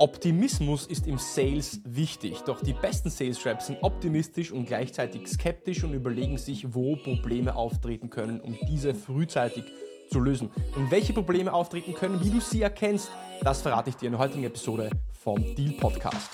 Optimismus ist im Sales wichtig, doch die besten Sales Reps sind optimistisch und gleichzeitig skeptisch und überlegen sich, wo Probleme auftreten können, um diese frühzeitig zu lösen. Und welche Probleme auftreten können, wie du sie erkennst, das verrate ich dir in der heutigen Episode vom Deal Podcast.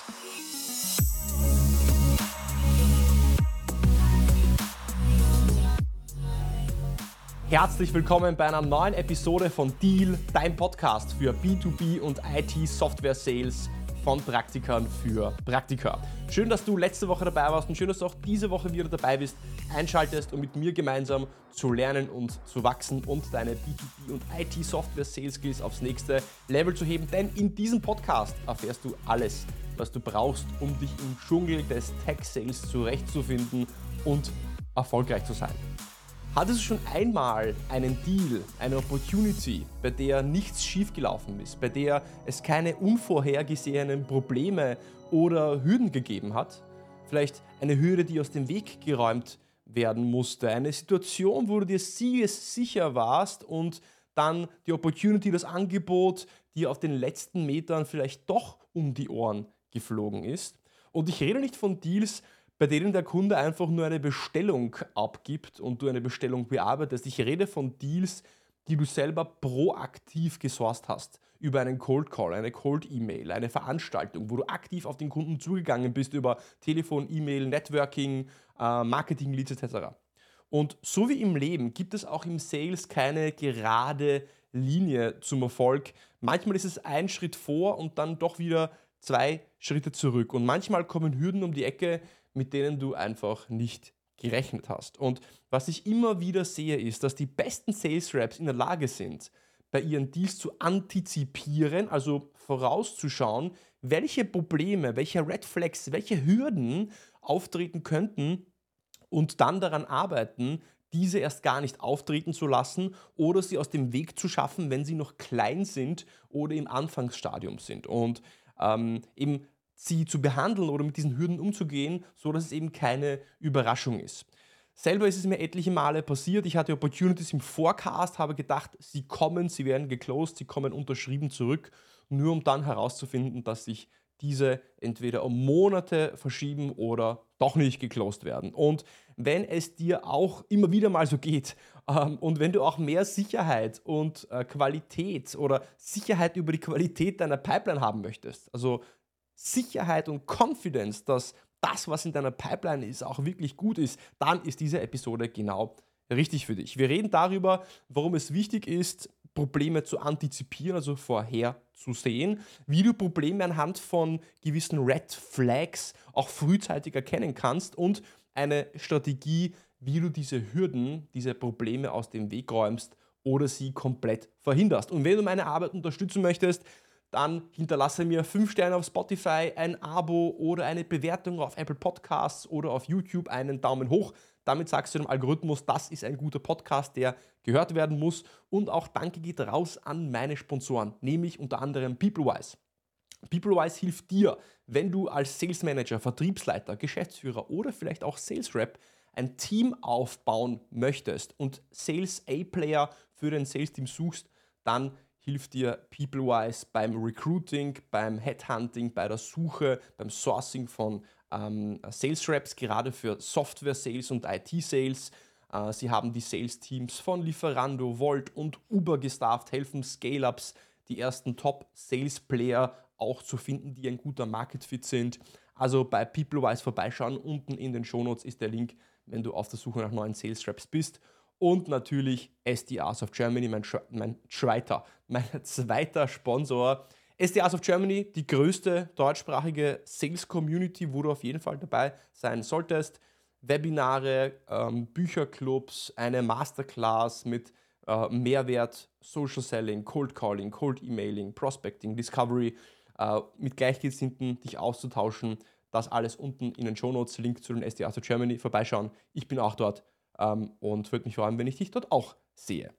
Herzlich willkommen bei einer neuen Episode von Deal, dein Podcast für B2B und IT-Software-Sales von Praktikern für Praktika. Schön, dass du letzte Woche dabei warst und schön, dass du auch diese Woche wieder dabei bist, einschaltest, um mit mir gemeinsam zu lernen und zu wachsen und deine B2B und IT-Software-Sales-Skills aufs nächste Level zu heben. Denn in diesem Podcast erfährst du alles, was du brauchst, um dich im Dschungel des Tech-Sales zurechtzufinden und erfolgreich zu sein. Hattest du schon einmal einen Deal, eine Opportunity, bei der nichts schiefgelaufen ist, bei der es keine unvorhergesehenen Probleme oder Hürden gegeben hat? Vielleicht eine Hürde, die aus dem Weg geräumt werden musste, eine Situation, wo du dir sicher warst und dann die Opportunity, das Angebot, die auf den letzten Metern vielleicht doch um die Ohren geflogen ist. Und ich rede nicht von Deals, bei denen der Kunde einfach nur eine Bestellung abgibt und du eine Bestellung bearbeitest. Ich rede von Deals, die du selber proaktiv gesourced hast. Über einen Cold Call, eine Cold E-Mail, eine Veranstaltung, wo du aktiv auf den Kunden zugegangen bist über Telefon, E-Mail, Networking, äh, Marketing, Leads etc. Und so wie im Leben gibt es auch im Sales keine gerade Linie zum Erfolg. Manchmal ist es ein Schritt vor und dann doch wieder zwei Schritte zurück. Und manchmal kommen Hürden um die Ecke, mit denen du einfach nicht gerechnet hast. Und was ich immer wieder sehe, ist, dass die besten Sales Reps in der Lage sind, bei ihren Deals zu antizipieren, also vorauszuschauen, welche Probleme, welche Red Flags, welche Hürden auftreten könnten und dann daran arbeiten, diese erst gar nicht auftreten zu lassen oder sie aus dem Weg zu schaffen, wenn sie noch klein sind oder im Anfangsstadium sind. Und ähm, eben sie zu behandeln oder mit diesen Hürden umzugehen, so dass es eben keine Überraschung ist. Selber ist es mir etliche Male passiert. Ich hatte Opportunities im Forecast, habe gedacht, sie kommen, sie werden geclosed, sie kommen unterschrieben zurück, nur um dann herauszufinden, dass sich diese entweder um Monate verschieben oder doch nicht geclosed werden. Und wenn es dir auch immer wieder mal so geht ähm, und wenn du auch mehr Sicherheit und äh, Qualität oder Sicherheit über die Qualität deiner Pipeline haben möchtest, also Sicherheit und Confidence, dass das, was in deiner Pipeline ist, auch wirklich gut ist, dann ist diese Episode genau richtig für dich. Wir reden darüber, warum es wichtig ist, Probleme zu antizipieren, also vorherzusehen, wie du Probleme anhand von gewissen Red Flags auch frühzeitig erkennen kannst und eine Strategie, wie du diese Hürden, diese Probleme aus dem Weg räumst oder sie komplett verhinderst. Und wenn du meine Arbeit unterstützen möchtest, dann hinterlasse mir 5 Sterne auf Spotify, ein Abo oder eine Bewertung auf Apple Podcasts oder auf YouTube, einen Daumen hoch. Damit sagst du dem Algorithmus, das ist ein guter Podcast, der gehört werden muss. Und auch Danke geht raus an meine Sponsoren, nämlich unter anderem PeopleWise. PeopleWise hilft dir, wenn du als Sales Manager, Vertriebsleiter, Geschäftsführer oder vielleicht auch Sales Rep ein Team aufbauen möchtest und Sales A-Player für dein Sales Team suchst, dann hilft dir PeopleWise beim Recruiting, beim Headhunting, bei der Suche, beim Sourcing von ähm, Sales Reps, gerade für Software Sales und IT Sales. Äh, sie haben die Sales Teams von Lieferando, Volt und Uber gestafft, helfen Scale-Ups, die ersten Top Sales Player auch zu finden, die ein guter Market Fit sind. Also bei PeopleWise vorbeischauen. Unten in den Shownotes ist der Link, wenn du auf der Suche nach neuen Sales Reps bist und natürlich SDRs of Germany, mein, mein Schweiter, mein zweiter Sponsor. SDRs of Germany, die größte deutschsprachige Sales Community, wo du auf jeden Fall dabei sein solltest. Webinare, ähm, Bücherclubs, eine Masterclass mit äh, Mehrwert, Social Selling, Cold Calling, Cold Emailing, Prospecting, Discovery, äh, mit Gleichgesinnten dich auszutauschen. Das alles unten in den Show Notes, Link zu den SDRs of Germany, vorbeischauen. Ich bin auch dort ähm, und würde mich freuen, wenn ich dich dort auch sehe.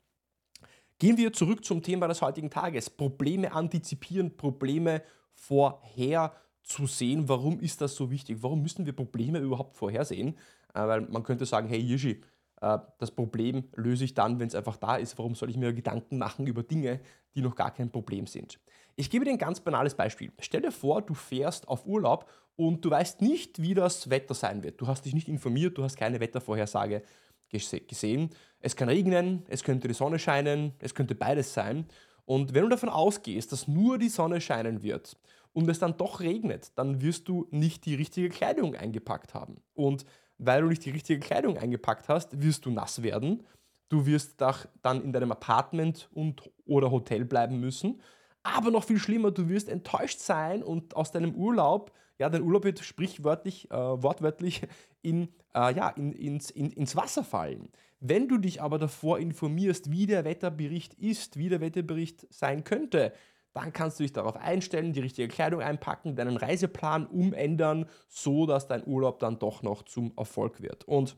Gehen wir zurück zum Thema des heutigen Tages. Probleme antizipieren, Probleme vorherzusehen. Warum ist das so wichtig? Warum müssen wir Probleme überhaupt vorhersehen? Äh, weil man könnte sagen, hey Yishi, äh, das Problem löse ich dann, wenn es einfach da ist. Warum soll ich mir Gedanken machen über Dinge, die noch gar kein Problem sind? Ich gebe dir ein ganz banales Beispiel. Stell dir vor, du fährst auf Urlaub und du weißt nicht, wie das Wetter sein wird. Du hast dich nicht informiert, du hast keine Wettervorhersage gesehen. Es kann regnen, es könnte die Sonne scheinen, es könnte beides sein. Und wenn du davon ausgehst, dass nur die Sonne scheinen wird und es dann doch regnet, dann wirst du nicht die richtige Kleidung eingepackt haben. Und weil du nicht die richtige Kleidung eingepackt hast, wirst du nass werden. Du wirst dann in deinem Apartment und oder Hotel bleiben müssen. Aber noch viel schlimmer, du wirst enttäuscht sein und aus deinem Urlaub, ja, dein Urlaub wird sprichwörtlich, äh, wortwörtlich in, äh, ja, in, ins, in, ins Wasser fallen. Wenn du dich aber davor informierst, wie der Wetterbericht ist, wie der Wetterbericht sein könnte, dann kannst du dich darauf einstellen, die richtige Kleidung einpacken, deinen Reiseplan umändern, so dass dein Urlaub dann doch noch zum Erfolg wird. Und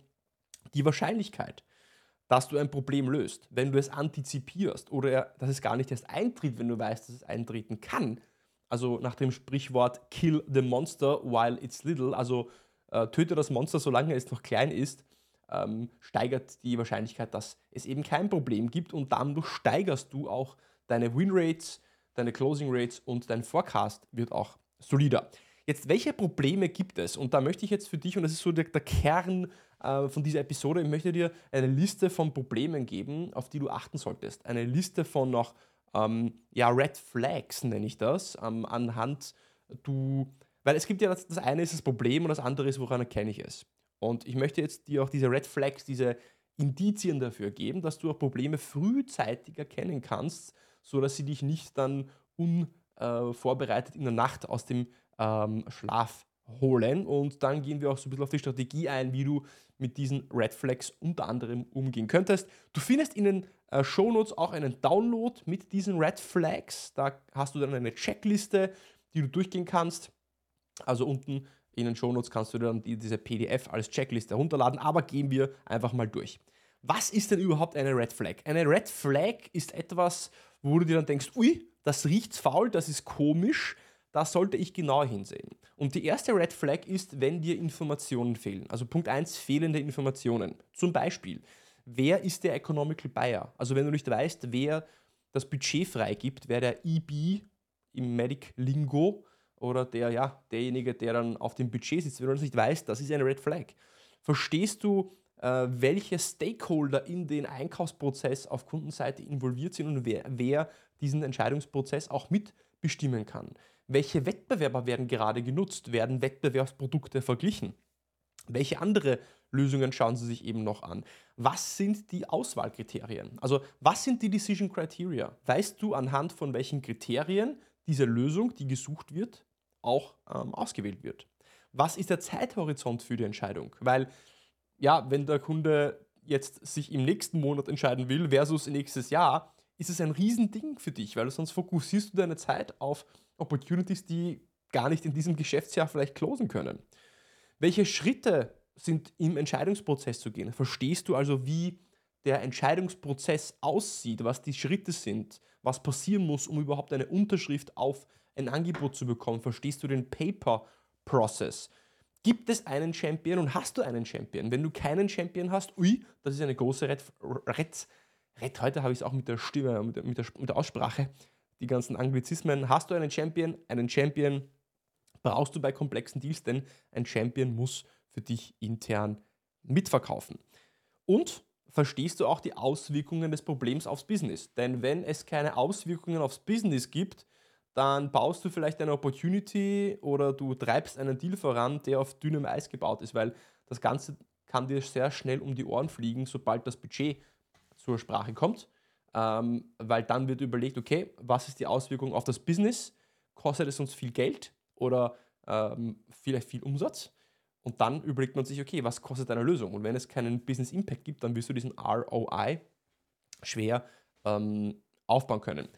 die Wahrscheinlichkeit, dass du ein Problem löst, wenn du es antizipierst oder dass es gar nicht erst eintritt, wenn du weißt, dass es eintreten kann, also nach dem Sprichwort Kill the Monster while it's little, also äh, töte das Monster, solange es noch klein ist, ähm, steigert die Wahrscheinlichkeit, dass es eben kein Problem gibt und dadurch steigerst du auch deine Winrates, deine Closing Rates und dein Forecast wird auch solider. Jetzt, welche Probleme gibt es? Und da möchte ich jetzt für dich, und das ist so der, der Kern äh, von dieser Episode, ich möchte dir eine Liste von Problemen geben, auf die du achten solltest. Eine Liste von noch ähm, ja, Red Flags, nenne ich das, ähm, anhand du, weil es gibt ja das, das eine ist das Problem und das andere ist, woran erkenne ich es. Und ich möchte jetzt dir auch diese Red Flags, diese Indizien dafür geben, dass du auch Probleme frühzeitig erkennen kannst, sodass sie dich nicht dann unvorbereitet in der Nacht aus dem ähm, Schlaf holen. Und dann gehen wir auch so ein bisschen auf die Strategie ein, wie du mit diesen Red Flags unter anderem umgehen könntest. Du findest in den äh, Shownotes auch einen Download mit diesen Red Flags. Da hast du dann eine Checkliste, die du durchgehen kannst. Also unten in den Shownotes kannst du dann diese PDF als Checkliste herunterladen, aber gehen wir einfach mal durch. Was ist denn überhaupt eine Red Flag? Eine Red Flag ist etwas, wo du dir dann denkst, ui, das riecht faul, das ist komisch, da sollte ich genau hinsehen. Und die erste Red Flag ist, wenn dir Informationen fehlen. Also Punkt 1, fehlende Informationen. Zum Beispiel, wer ist der Economical Buyer? Also wenn du nicht weißt, wer das Budget freigibt, wer der EB im Medic Lingo oder der, ja, derjenige, der dann auf dem Budget sitzt, wenn du das nicht weißt, das ist eine Red Flag. Verstehst du, äh, welche Stakeholder in den Einkaufsprozess auf Kundenseite involviert sind und wer, wer diesen Entscheidungsprozess auch mitbestimmen kann? Welche Wettbewerber werden gerade genutzt? Werden Wettbewerbsprodukte verglichen? Welche andere Lösungen schauen Sie sich eben noch an? Was sind die Auswahlkriterien? Also was sind die Decision Criteria? Weißt du anhand von welchen Kriterien diese Lösung, die gesucht wird, auch ähm, ausgewählt wird. Was ist der Zeithorizont für die Entscheidung? Weil, ja, wenn der Kunde jetzt sich im nächsten Monat entscheiden will versus nächstes Jahr, ist es ein Riesending für dich, weil sonst fokussierst du deine Zeit auf Opportunities, die gar nicht in diesem Geschäftsjahr vielleicht closen können. Welche Schritte sind im Entscheidungsprozess zu gehen? Verstehst du also, wie der Entscheidungsprozess aussieht, was die Schritte sind, was passieren muss, um überhaupt eine Unterschrift auf ein Angebot zu bekommen? Verstehst du den Paper-Process? Gibt es einen Champion und hast du einen Champion? Wenn du keinen Champion hast, ui, das ist eine große Red, Red, Red heute habe ich es auch mit der Stimme, mit der, mit, der, mit der Aussprache, die ganzen Anglizismen. Hast du einen Champion? Einen Champion brauchst du bei komplexen Deals, denn ein Champion muss für dich intern mitverkaufen. Und verstehst du auch die Auswirkungen des Problems aufs Business. Denn wenn es keine Auswirkungen aufs Business gibt, dann baust du vielleicht eine Opportunity oder du treibst einen Deal voran, der auf dünnem Eis gebaut ist, weil das Ganze kann dir sehr schnell um die Ohren fliegen, sobald das Budget zur Sprache kommt, ähm, weil dann wird überlegt, okay, was ist die Auswirkung auf das Business? Kostet es uns viel Geld oder ähm, vielleicht viel Umsatz? Und dann überlegt man sich, okay, was kostet eine Lösung? Und wenn es keinen Business Impact gibt, dann wirst du diesen ROI schwer ähm, aufbauen können.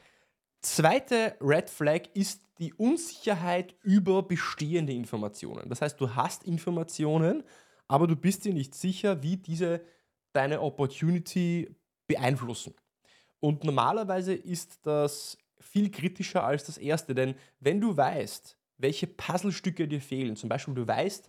Zweite Red Flag ist die Unsicherheit über bestehende Informationen. Das heißt, du hast Informationen, aber du bist dir nicht sicher, wie diese deine Opportunity beeinflussen. Und normalerweise ist das viel kritischer als das erste, denn wenn du weißt, welche Puzzlestücke dir fehlen, zum Beispiel du weißt,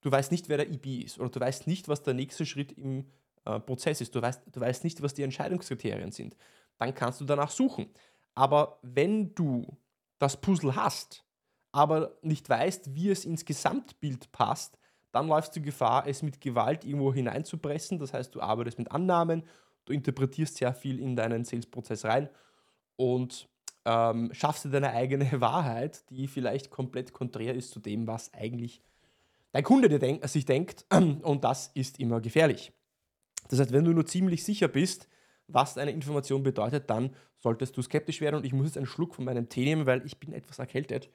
du weißt nicht, wer der IB ist oder du weißt nicht, was der nächste Schritt im äh, Prozess ist, du weißt, du weißt nicht, was die Entscheidungskriterien sind, dann kannst du danach suchen. Aber wenn du das Puzzle hast, aber nicht weißt, wie es ins Gesamtbild passt, dann läufst du Gefahr, es mit Gewalt irgendwo hineinzupressen. Das heißt, du arbeitest mit Annahmen, du interpretierst sehr viel in deinen Sales-Prozess rein und ähm, schaffst dir deine eigene Wahrheit, die vielleicht komplett konträr ist zu dem, was eigentlich dein Kunde dir denk sich denkt. Und das ist immer gefährlich. Das heißt, wenn du nur ziemlich sicher bist, was eine Information bedeutet, dann solltest du skeptisch werden. Und ich muss jetzt einen Schluck von meinem Tee nehmen, weil ich bin etwas erkältet.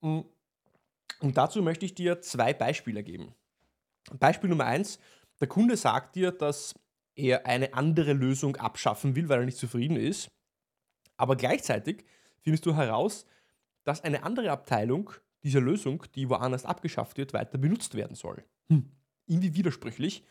Mm. Und dazu möchte ich dir zwei Beispiele geben. Beispiel Nummer eins: Der Kunde sagt dir, dass er eine andere Lösung abschaffen will, weil er nicht zufrieden ist. Aber gleichzeitig findest du heraus, dass eine andere Abteilung dieser Lösung, die woanders abgeschafft wird, weiter benutzt werden soll. Hm. Irgendwie widersprüchlich.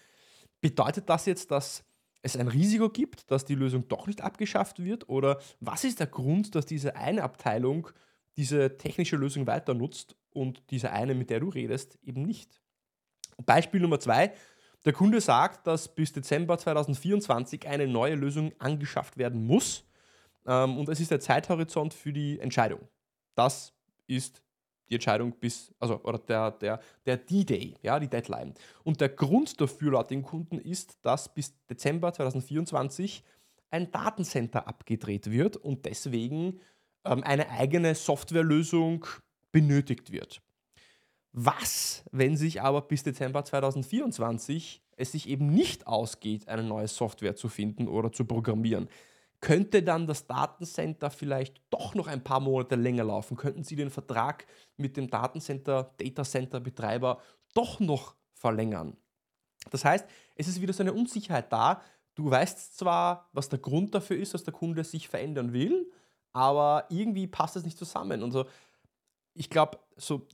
Bedeutet das jetzt, dass es ein Risiko gibt, dass die Lösung doch nicht abgeschafft wird? Oder was ist der Grund, dass diese eine Abteilung diese technische Lösung weiter nutzt und diese eine, mit der du redest, eben nicht? Beispiel Nummer zwei. Der Kunde sagt, dass bis Dezember 2024 eine neue Lösung angeschafft werden muss. Ähm, und es ist der Zeithorizont für die Entscheidung. Das ist die Entscheidung bis, also oder der, der, der D-Day, ja, die Deadline. Und der Grund dafür laut den Kunden ist, dass bis Dezember 2024 ein Datencenter abgedreht wird und deswegen ähm, eine eigene Softwarelösung benötigt wird. Was, wenn sich aber bis Dezember 2024 es sich eben nicht ausgeht, eine neue Software zu finden oder zu programmieren? Könnte dann das Datencenter vielleicht doch noch ein paar Monate länger laufen? Könnten Sie den Vertrag mit dem Datencenter, Datacenter Betreiber doch noch verlängern? Das heißt, es ist wieder so eine Unsicherheit da. Du weißt zwar, was der Grund dafür ist, dass der Kunde sich verändern will, aber irgendwie passt es nicht zusammen. Und so, ich glaube, so,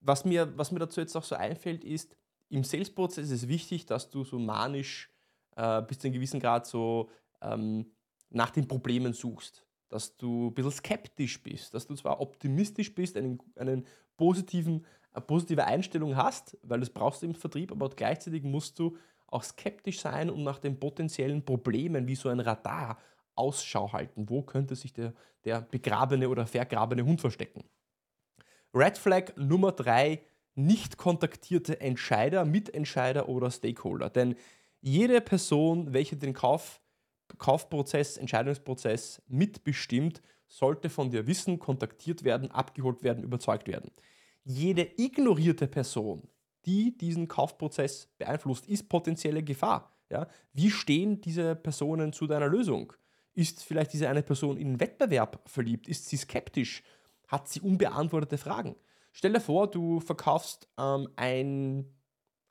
was, mir, was mir dazu jetzt auch so einfällt, ist, im Sales-Prozess ist es wichtig, dass du so manisch äh, bis zu einem gewissen Grad so ähm, nach den Problemen suchst, dass du ein bisschen skeptisch bist, dass du zwar optimistisch bist, einen, einen positiven, eine positive Einstellung hast, weil das brauchst du im Vertrieb, aber gleichzeitig musst du auch skeptisch sein und nach den potenziellen Problemen wie so ein Radar Ausschau halten. Wo könnte sich der, der begrabene oder vergrabene Hund verstecken? Red Flag Nummer drei: nicht kontaktierte Entscheider, Mitentscheider oder Stakeholder. Denn jede Person, welche den Kauf Kaufprozess, Entscheidungsprozess mitbestimmt, sollte von dir wissen, kontaktiert werden, abgeholt werden, überzeugt werden. Jede ignorierte Person, die diesen Kaufprozess beeinflusst, ist potenzielle Gefahr. Ja? Wie stehen diese Personen zu deiner Lösung? Ist vielleicht diese eine Person in Wettbewerb verliebt? Ist sie skeptisch? Hat sie unbeantwortete Fragen? Stell dir vor, du verkaufst ähm, ein,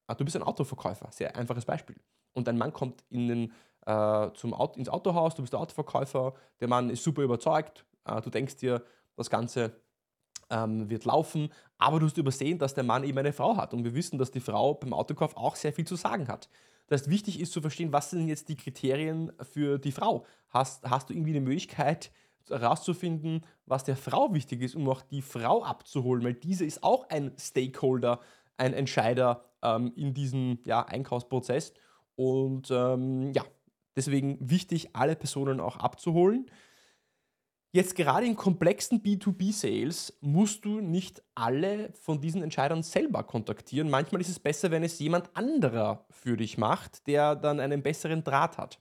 ah, du bist ein Autoverkäufer, sehr einfaches Beispiel. Und ein Mann kommt in den äh, zum Auto, ins Autohaus, du bist der Autoverkäufer, der Mann ist super überzeugt, äh, du denkst dir, das Ganze ähm, wird laufen, aber du hast übersehen, dass der Mann eben eine Frau hat und wir wissen, dass die Frau beim Autokauf auch sehr viel zu sagen hat. Das heißt, wichtig ist zu verstehen, was sind jetzt die Kriterien für die Frau? Hast, hast du irgendwie eine Möglichkeit herauszufinden, was der Frau wichtig ist, um auch die Frau abzuholen, weil diese ist auch ein Stakeholder, ein Entscheider ähm, in diesem ja, Einkaufsprozess. Und ähm, ja, Deswegen wichtig, alle Personen auch abzuholen. Jetzt gerade in komplexen B2B-Sales musst du nicht alle von diesen Entscheidern selber kontaktieren. Manchmal ist es besser, wenn es jemand anderer für dich macht, der dann einen besseren Draht hat.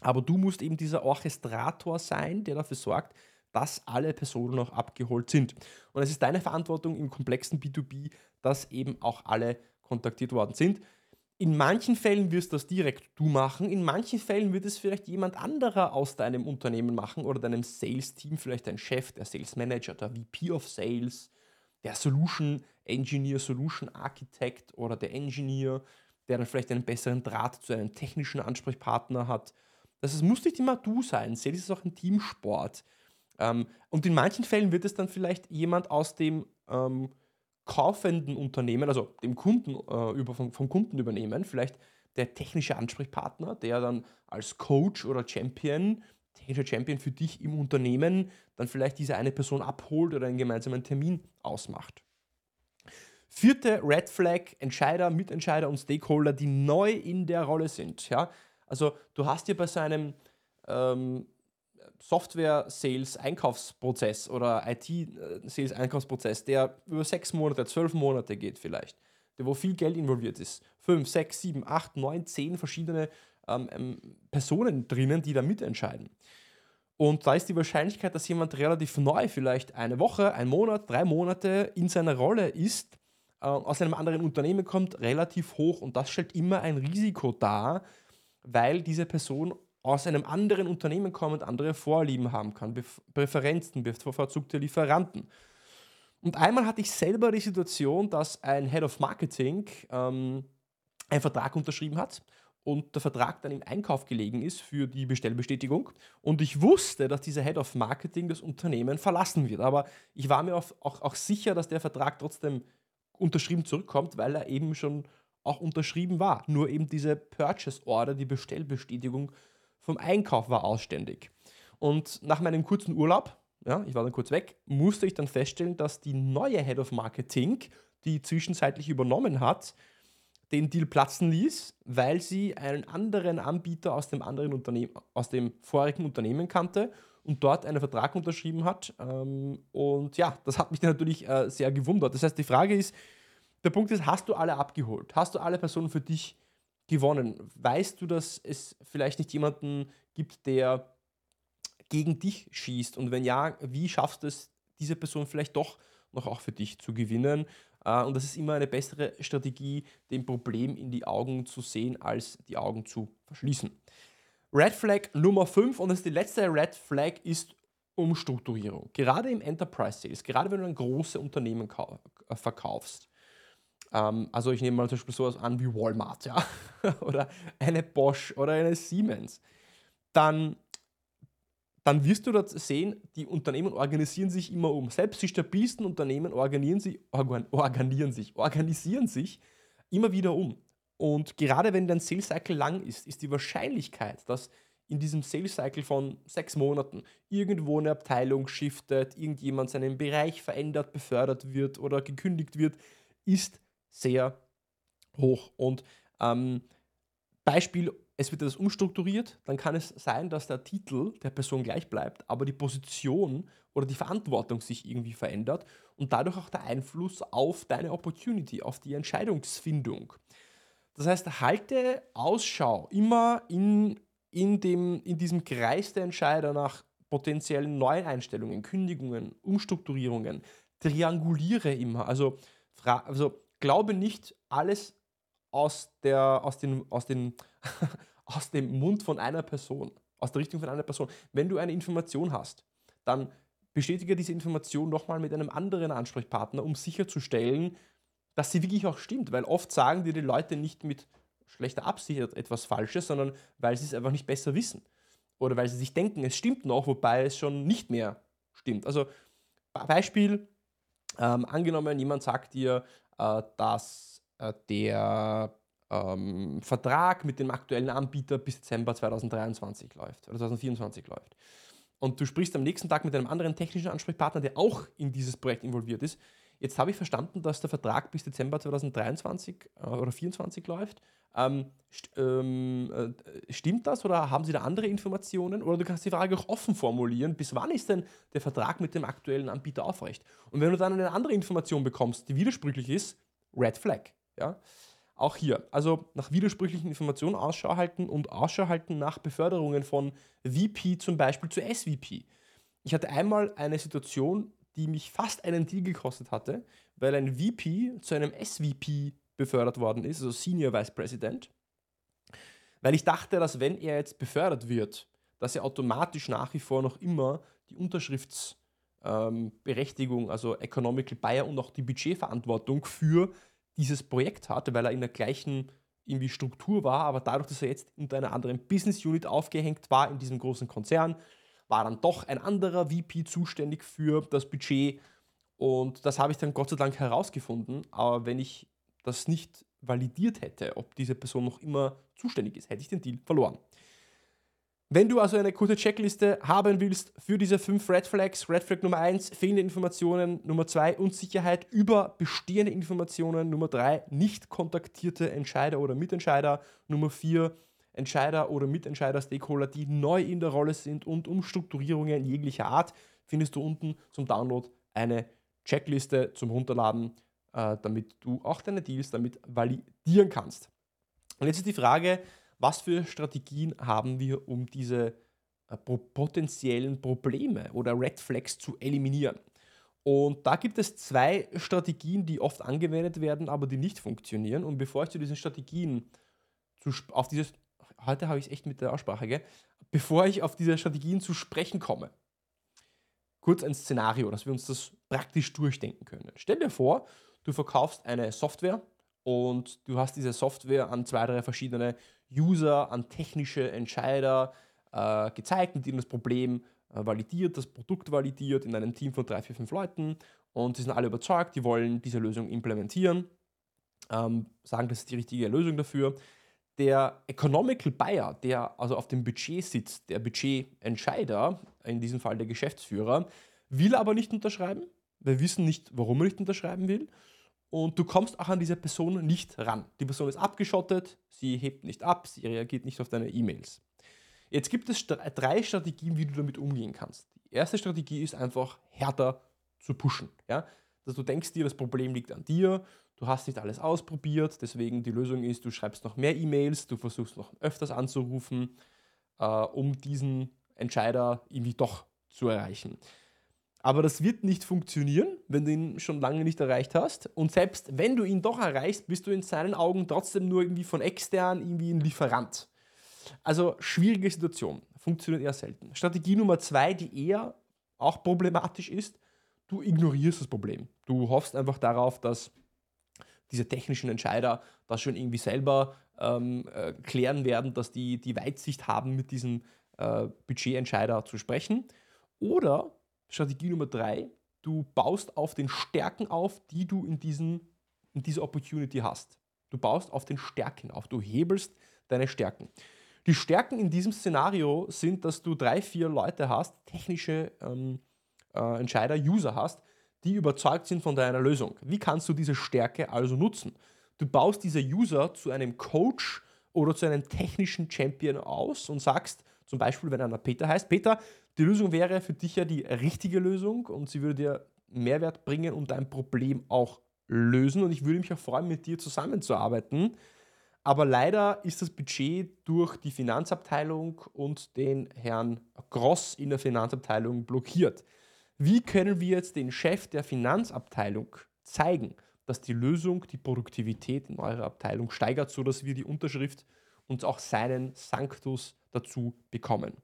Aber du musst eben dieser Orchestrator sein, der dafür sorgt, dass alle Personen auch abgeholt sind. Und es ist deine Verantwortung im komplexen B2B, dass eben auch alle kontaktiert worden sind. In manchen Fällen wirst das direkt du machen, in manchen Fällen wird es vielleicht jemand anderer aus deinem Unternehmen machen oder deinem Sales-Team, vielleicht dein Chef, der Sales Manager, der VP of Sales, der Solution Engineer, Solution Architect oder der Engineer, der dann vielleicht einen besseren Draht zu einem technischen Ansprechpartner hat. Das heißt, muss nicht immer du sein. Sales ist auch ein Teamsport. Ähm, und in manchen Fällen wird es dann vielleicht jemand aus dem ähm, kaufenden Unternehmen, also dem Kunden äh, über, vom, vom Kunden übernehmen, vielleicht der technische Ansprechpartner, der dann als Coach oder Champion, technischer Champion für dich im Unternehmen, dann vielleicht diese eine Person abholt oder einen gemeinsamen Termin ausmacht. Vierte Red Flag, Entscheider, Mitentscheider und Stakeholder, die neu in der Rolle sind. Ja? Also du hast dir bei so einem ähm, Software-Sales-Einkaufsprozess oder IT-Sales-Einkaufsprozess, der über sechs Monate, zwölf Monate geht vielleicht, der wo viel Geld involviert ist, fünf, sechs, sieben, acht, neun, zehn verschiedene ähm, ähm, Personen drinnen, die da mitentscheiden. Und da ist die Wahrscheinlichkeit, dass jemand relativ neu, vielleicht eine Woche, ein Monat, drei Monate in seiner Rolle ist, äh, aus einem anderen Unternehmen kommt, relativ hoch. Und das stellt immer ein Risiko dar, weil diese Person aus einem anderen Unternehmen kommend andere Vorlieben haben kann, Bef Präferenzen, bevorzugte Lieferanten. Und einmal hatte ich selber die Situation, dass ein Head of Marketing ähm, einen Vertrag unterschrieben hat und der Vertrag dann im Einkauf gelegen ist für die Bestellbestätigung. Und ich wusste, dass dieser Head of Marketing das Unternehmen verlassen wird. Aber ich war mir auch, auch, auch sicher, dass der Vertrag trotzdem unterschrieben zurückkommt, weil er eben schon auch unterschrieben war. Nur eben diese Purchase Order, die Bestellbestätigung vom Einkauf war ausständig. Und nach meinem kurzen Urlaub, ja, ich war dann kurz weg, musste ich dann feststellen, dass die neue Head of Marketing, die zwischenzeitlich übernommen hat, den Deal platzen ließ, weil sie einen anderen Anbieter aus dem anderen Unternehmen, aus dem vorigen Unternehmen kannte und dort einen Vertrag unterschrieben hat. Ähm, und ja, das hat mich dann natürlich äh, sehr gewundert. Das heißt, die Frage ist, der Punkt ist, hast du alle abgeholt? Hast du alle Personen für dich gewonnen? Weißt du, dass es vielleicht nicht jemanden gibt, der gegen dich schießt? Und wenn ja, wie schaffst du es, diese Person vielleicht doch noch auch für dich zu gewinnen? Äh, und das ist immer eine bessere Strategie, dem Problem in die Augen zu sehen, als die Augen zu verschließen. Red Flag Nummer 5 und das ist die letzte Red Flag ist Umstrukturierung. Gerade im Enterprise Sales, gerade wenn du ein großes Unternehmen äh, verkaufst. Ähm, also ich nehme mal zum Beispiel sowas an wie Walmart, ja, oder eine Bosch oder eine Siemens. Dann dann wirst du dort sehen, die Unternehmen organisieren sich immer um. Selbst die stabilsten Unternehmen organisieren sich, organisieren sich, organisieren sich immer wieder um. Und gerade wenn dein Sales Cycle lang ist, ist die Wahrscheinlichkeit, dass in diesem Sales Cycle von sechs Monaten irgendwo eine Abteilung shiftet, irgendjemand seinen Bereich verändert, befördert wird oder gekündigt wird, ist sehr hoch. Und ähm, Beispiel es wird etwas umstrukturiert, dann kann es sein, dass der Titel der Person gleich bleibt, aber die Position oder die Verantwortung sich irgendwie verändert und dadurch auch der Einfluss auf deine Opportunity, auf die Entscheidungsfindung. Das heißt, halte Ausschau immer in, in, dem, in diesem Kreis der Entscheider nach potenziellen neuen Einstellungen, Kündigungen, Umstrukturierungen. Trianguliere immer. Also, also glaube nicht alles aus, der, aus, den, aus, den, aus dem Mund von einer Person, aus der Richtung von einer Person. Wenn du eine Information hast, dann bestätige diese Information nochmal mit einem anderen Ansprechpartner, um sicherzustellen, dass sie wirklich auch stimmt. Weil oft sagen dir die Leute nicht mit schlechter Absicht etwas Falsches, sondern weil sie es einfach nicht besser wissen. Oder weil sie sich denken, es stimmt noch, wobei es schon nicht mehr stimmt. Also Beispiel, ähm, angenommen, jemand sagt dir, dass äh, der ähm, Vertrag mit dem aktuellen Anbieter bis Dezember 2023 läuft oder 2024 läuft. Und du sprichst am nächsten Tag mit einem anderen technischen Ansprechpartner, der auch in dieses Projekt involviert ist. Jetzt habe ich verstanden, dass der Vertrag bis Dezember 2023 äh, oder 2024 läuft. Ähm, st ähm, äh, stimmt das oder haben Sie da andere Informationen? Oder du kannst die Frage auch offen formulieren, bis wann ist denn der Vertrag mit dem aktuellen Anbieter aufrecht? Und wenn du dann eine andere Information bekommst, die widersprüchlich ist, Red Flag. Ja? Auch hier, also nach widersprüchlichen Informationen Ausschau halten und Ausschau halten nach Beförderungen von VP zum Beispiel zu SVP. Ich hatte einmal eine Situation, die mich fast einen Deal gekostet hatte, weil ein VP zu einem SVP befördert worden ist, also Senior Vice President, weil ich dachte, dass wenn er jetzt befördert wird, dass er automatisch nach wie vor noch immer die Unterschriftsberechtigung, ähm, also Economical Buyer und auch die Budgetverantwortung für dieses Projekt hatte, weil er in der gleichen irgendwie Struktur war, aber dadurch, dass er jetzt unter einer anderen Business Unit aufgehängt war in diesem großen Konzern, war dann doch ein anderer VP zuständig für das Budget und das habe ich dann Gott sei Dank herausgefunden, aber wenn ich das nicht validiert hätte, ob diese Person noch immer zuständig ist, hätte ich den Deal verloren. Wenn du also eine kurze Checkliste haben willst für diese fünf Red Flags, Red Flag Nummer 1, fehlende Informationen, Nummer 2, Unsicherheit über bestehende Informationen, Nummer 3, nicht kontaktierte Entscheider oder Mitentscheider, Nummer 4, Entscheider oder Mitentscheider, Stakeholder, die neu in der Rolle sind und Umstrukturierungen jeglicher Art, findest du unten zum Download eine Checkliste zum Runterladen, äh, damit du auch deine Deals damit validieren kannst. Und jetzt ist die Frage, was für Strategien haben wir, um diese äh, potenziellen Probleme oder Red Flags zu eliminieren? Und da gibt es zwei Strategien, die oft angewendet werden, aber die nicht funktionieren. Und bevor ich zu diesen Strategien, zu, auf dieses, heute habe ich es echt mit der Aussprache, gell? bevor ich auf diese Strategien zu sprechen komme, kurz ein Szenario, dass wir uns das praktisch durchdenken können. Stell dir vor, du verkaufst eine Software und du hast diese Software an zwei, drei verschiedene User, an technische Entscheider äh, gezeigt und ihnen das Problem äh, validiert, das Produkt validiert in einem Team von drei, vier, fünf Leuten und die sind alle überzeugt, die wollen diese Lösung implementieren, ähm, sagen, das ist die richtige Lösung dafür. Der Economical Buyer, der also auf dem Budget sitzt, der Budgetentscheider, in diesem Fall der Geschäftsführer, will aber nicht unterschreiben. Wir wissen nicht, warum er nicht unterschreiben will. Und du kommst auch an diese Person nicht ran. Die Person ist abgeschottet, sie hebt nicht ab, sie reagiert nicht auf deine E-Mails. Jetzt gibt es drei Strategien, wie du damit umgehen kannst. Die erste Strategie ist einfach härter zu pushen. Ja? Dass du denkst dir, das Problem liegt an dir, du hast nicht alles ausprobiert, deswegen die Lösung ist, du schreibst noch mehr E-Mails, du versuchst noch öfters anzurufen, äh, um diesen Entscheider irgendwie doch zu erreichen. Aber das wird nicht funktionieren, wenn du ihn schon lange nicht erreicht hast. Und selbst wenn du ihn doch erreichst, bist du in seinen Augen trotzdem nur irgendwie von extern irgendwie ein Lieferant. Also schwierige Situation, funktioniert eher selten. Strategie Nummer zwei, die eher auch problematisch ist, du ignorierst das Problem. Du hoffst einfach darauf, dass diese technischen Entscheider das schon irgendwie selber ähm, äh, klären werden, dass die die Weitsicht haben, mit diesem äh, Budgetentscheider zu sprechen. Oder Strategie Nummer drei, du baust auf den Stärken auf, die du in, diesen, in dieser Opportunity hast. Du baust auf den Stärken auf. Du hebelst deine Stärken. Die Stärken in diesem Szenario sind, dass du drei, vier Leute hast, technische ähm, äh, Entscheider, User hast, die überzeugt sind von deiner Lösung. Wie kannst du diese Stärke also nutzen? Du baust diese User zu einem Coach oder zu einem technischen Champion aus und sagst, zum Beispiel, wenn einer Peter heißt, Peter, die Lösung wäre für dich ja die richtige Lösung und sie würde dir Mehrwert bringen und dein Problem auch lösen. Und ich würde mich auch freuen, mit dir zusammenzuarbeiten. Aber leider ist das Budget durch die Finanzabteilung und den Herrn Gross in der Finanzabteilung blockiert. Wie können wir jetzt den Chef der Finanzabteilung zeigen, dass die Lösung die Produktivität in eurer Abteilung steigert, sodass wir die Unterschrift und auch seinen Sanctus dazu bekommen?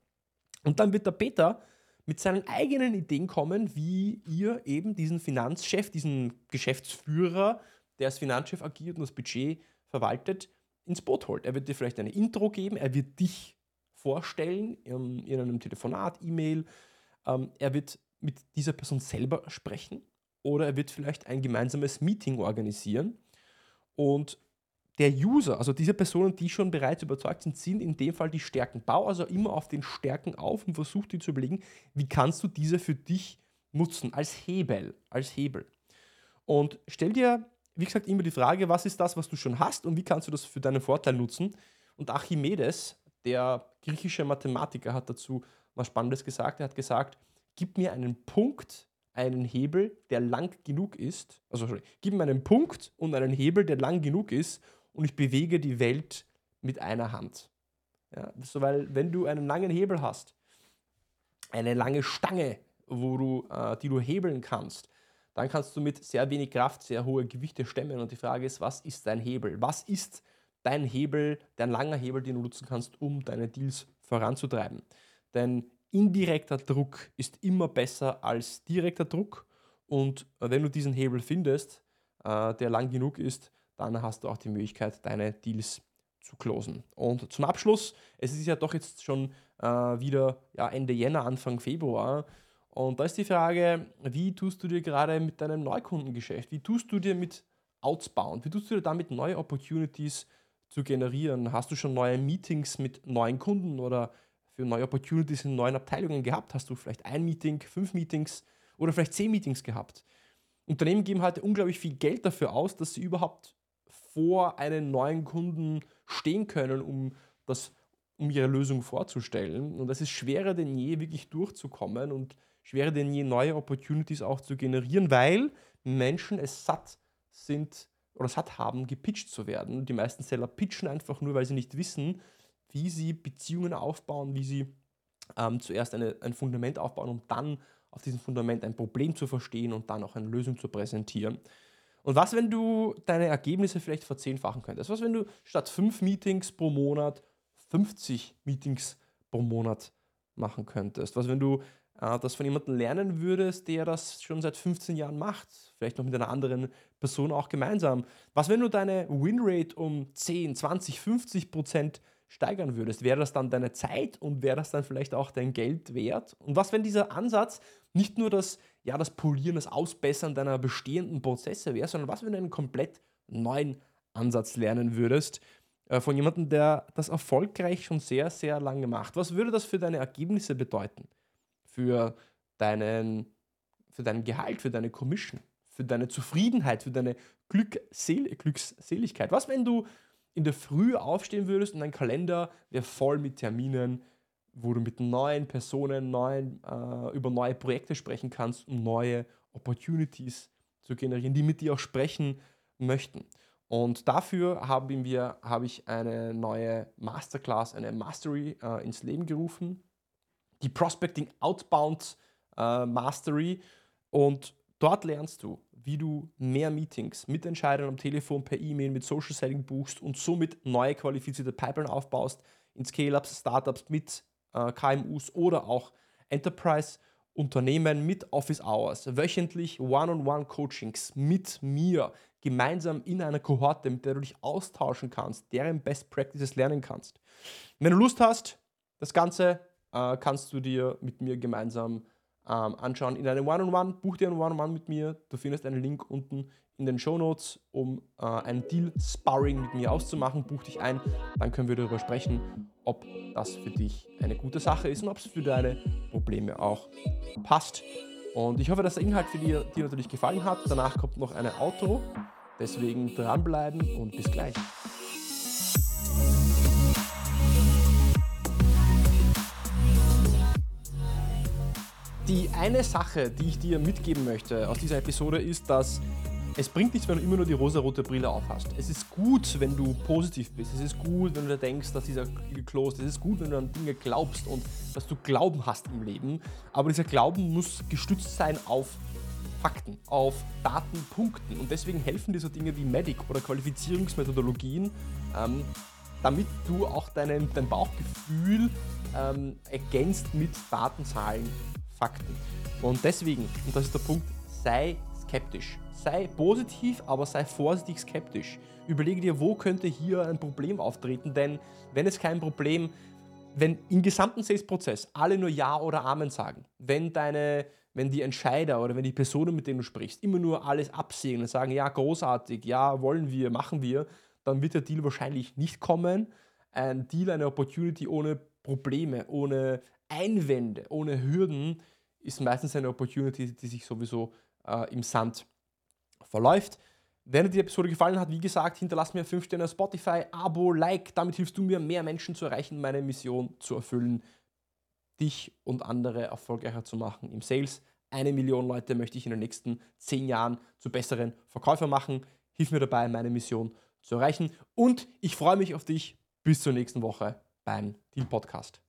Und dann wird der Peter mit seinen eigenen Ideen kommen, wie ihr eben diesen Finanzchef, diesen Geschäftsführer, der als Finanzchef agiert und das Budget verwaltet, ins Boot holt. Er wird dir vielleicht eine Intro geben, er wird dich vorstellen in, in einem Telefonat, E-Mail. Ähm, er wird mit dieser Person selber sprechen oder er wird vielleicht ein gemeinsames Meeting organisieren. Und der User, also diese Personen, die schon bereits überzeugt sind, sind in dem Fall die Stärken. Bau also immer auf den Stärken auf und versuch dir zu überlegen, wie kannst du diese für dich nutzen als Hebel, als Hebel. Und stell dir wie gesagt, immer die Frage, was ist das, was du schon hast und wie kannst du das für deinen Vorteil nutzen? Und Archimedes, der griechische Mathematiker, hat dazu was Spannendes gesagt. Er hat gesagt, gib mir einen Punkt, einen Hebel, der lang genug ist. Also, sorry, gib mir einen Punkt und einen Hebel, der lang genug ist und ich bewege die Welt mit einer Hand. Ja, so, weil wenn du einen langen Hebel hast, eine lange Stange, wo du, äh, die du hebeln kannst, dann kannst du mit sehr wenig Kraft sehr hohe Gewichte stemmen. Und die Frage ist, was ist dein Hebel? Was ist dein Hebel, dein langer Hebel, den du nutzen kannst, um deine Deals voranzutreiben? Denn indirekter Druck ist immer besser als direkter Druck. Und wenn du diesen Hebel findest, äh, der lang genug ist, dann hast du auch die Möglichkeit, deine Deals zu closen. Und zum Abschluss, es ist ja doch jetzt schon äh, wieder Ende Jänner, Anfang Februar. Und da ist die Frage, wie tust du dir gerade mit deinem Neukundengeschäft, wie tust du dir mit Outbound, wie tust du dir damit neue Opportunities zu generieren? Hast du schon neue Meetings mit neuen Kunden oder für neue Opportunities in neuen Abteilungen gehabt? Hast du vielleicht ein Meeting, fünf Meetings oder vielleicht zehn Meetings gehabt? Unternehmen geben halt unglaublich viel Geld dafür aus, dass sie überhaupt vor einem neuen Kunden stehen können, um das um ihre Lösung vorzustellen. Und es ist schwerer denn je, wirklich durchzukommen und schwerer denn je, neue Opportunities auch zu generieren, weil Menschen es satt sind oder satt haben, gepitcht zu werden. Die meisten Seller pitchen einfach nur, weil sie nicht wissen, wie sie Beziehungen aufbauen, wie sie ähm, zuerst eine, ein Fundament aufbauen, um dann auf diesem Fundament ein Problem zu verstehen und dann auch eine Lösung zu präsentieren. Und was, wenn du deine Ergebnisse vielleicht verzehnfachen könntest? Was, wenn du statt fünf Meetings pro Monat 50 Meetings pro Monat machen könntest? Was, wenn du äh, das von jemandem lernen würdest, der das schon seit 15 Jahren macht? Vielleicht noch mit einer anderen Person auch gemeinsam. Was, wenn du deine Winrate um 10, 20, 50 Prozent steigern würdest? Wäre das dann deine Zeit und wäre das dann vielleicht auch dein Geld wert? Und was, wenn dieser Ansatz nicht nur das, ja, das Polieren, das Ausbessern deiner bestehenden Prozesse wäre, sondern was, wenn du einen komplett neuen Ansatz lernen würdest äh, von jemandem, der das erfolgreich schon sehr, sehr lange macht? Was würde das für deine Ergebnisse bedeuten? Für deinen, für dein Gehalt, für deine Commission, für deine Zufriedenheit, für deine Glücksel Glückseligkeit? Was, wenn du in der Früh aufstehen würdest und dein Kalender wäre voll mit Terminen, wo du mit neuen Personen neuen, äh, über neue Projekte sprechen kannst, um neue Opportunities zu generieren, die mit dir auch sprechen möchten. Und dafür haben wir, habe ich eine neue Masterclass, eine Mastery äh, ins Leben gerufen, die Prospecting Outbound äh, Mastery. Und dort lernst du, wie du mehr Meetings mit Entscheidern am Telefon, per E-Mail, mit Social Selling buchst und somit neue qualifizierte Pipeline aufbaust in Scale-Ups, Startups mit äh, KMUs oder auch Enterprise-Unternehmen mit Office Hours, wöchentlich One-on-One-Coachings mit mir gemeinsam in einer Kohorte, mit der du dich austauschen kannst, deren Best Practices lernen kannst. Wenn du Lust hast, das Ganze äh, kannst du dir mit mir gemeinsam ähm, anschauen in einem One-on-One. Buch dir ein One-on-One mit mir. Du findest einen Link unten in den Show Notes, um äh, ein Deal-Sparring mit mir auszumachen. Buch dich ein, dann können wir darüber sprechen, ob das für dich eine gute Sache ist und ob es für deine Probleme auch passt. Und ich hoffe, dass der Inhalt für dir, dir natürlich gefallen hat. Danach kommt noch eine Outro. Deswegen dranbleiben und bis gleich. Die eine Sache, die ich dir mitgeben möchte aus dieser Episode, ist, dass es bringt nichts, wenn du immer nur die rosa-rote Brille aufhast. Es ist gut, wenn du positiv bist. Es ist gut, wenn du denkst, dass dieser closed. Es ist gut, wenn du an Dinge glaubst und dass du Glauben hast im Leben. Aber dieser Glauben muss gestützt sein auf Fakten, auf Datenpunkten. Und deswegen helfen dir so Dinge wie Medic oder Qualifizierungsmethodologien, ähm, damit du auch deinen, dein Bauchgefühl ähm, ergänzt mit Datenzahlen, Fakten. Und deswegen, und das ist der Punkt, sei skeptisch. Sei positiv, aber sei vorsichtig skeptisch. Überlege dir, wo könnte hier ein Problem auftreten, denn wenn es kein Problem, wenn im gesamten Sales-Prozess alle nur Ja oder Amen sagen, wenn deine, wenn die Entscheider oder wenn die Personen, mit denen du sprichst, immer nur alles absehen und sagen, ja, großartig, ja, wollen wir, machen wir, dann wird der Deal wahrscheinlich nicht kommen. Ein Deal, eine Opportunity ohne Probleme, ohne Einwände, ohne Hürden ist meistens eine Opportunity, die sich sowieso äh, im Sand verläuft. Wenn dir die Episode gefallen hat, wie gesagt, hinterlass mir 5 Sterne Spotify, Abo, Like, damit hilfst du mir, mehr Menschen zu erreichen, meine Mission zu erfüllen, dich und andere erfolgreicher zu machen im Sales. Eine Million Leute möchte ich in den nächsten 10 Jahren zu besseren Verkäufern machen. Hilf mir dabei, meine Mission zu erreichen. Und ich freue mich auf dich bis zur nächsten Woche beim Deal Podcast.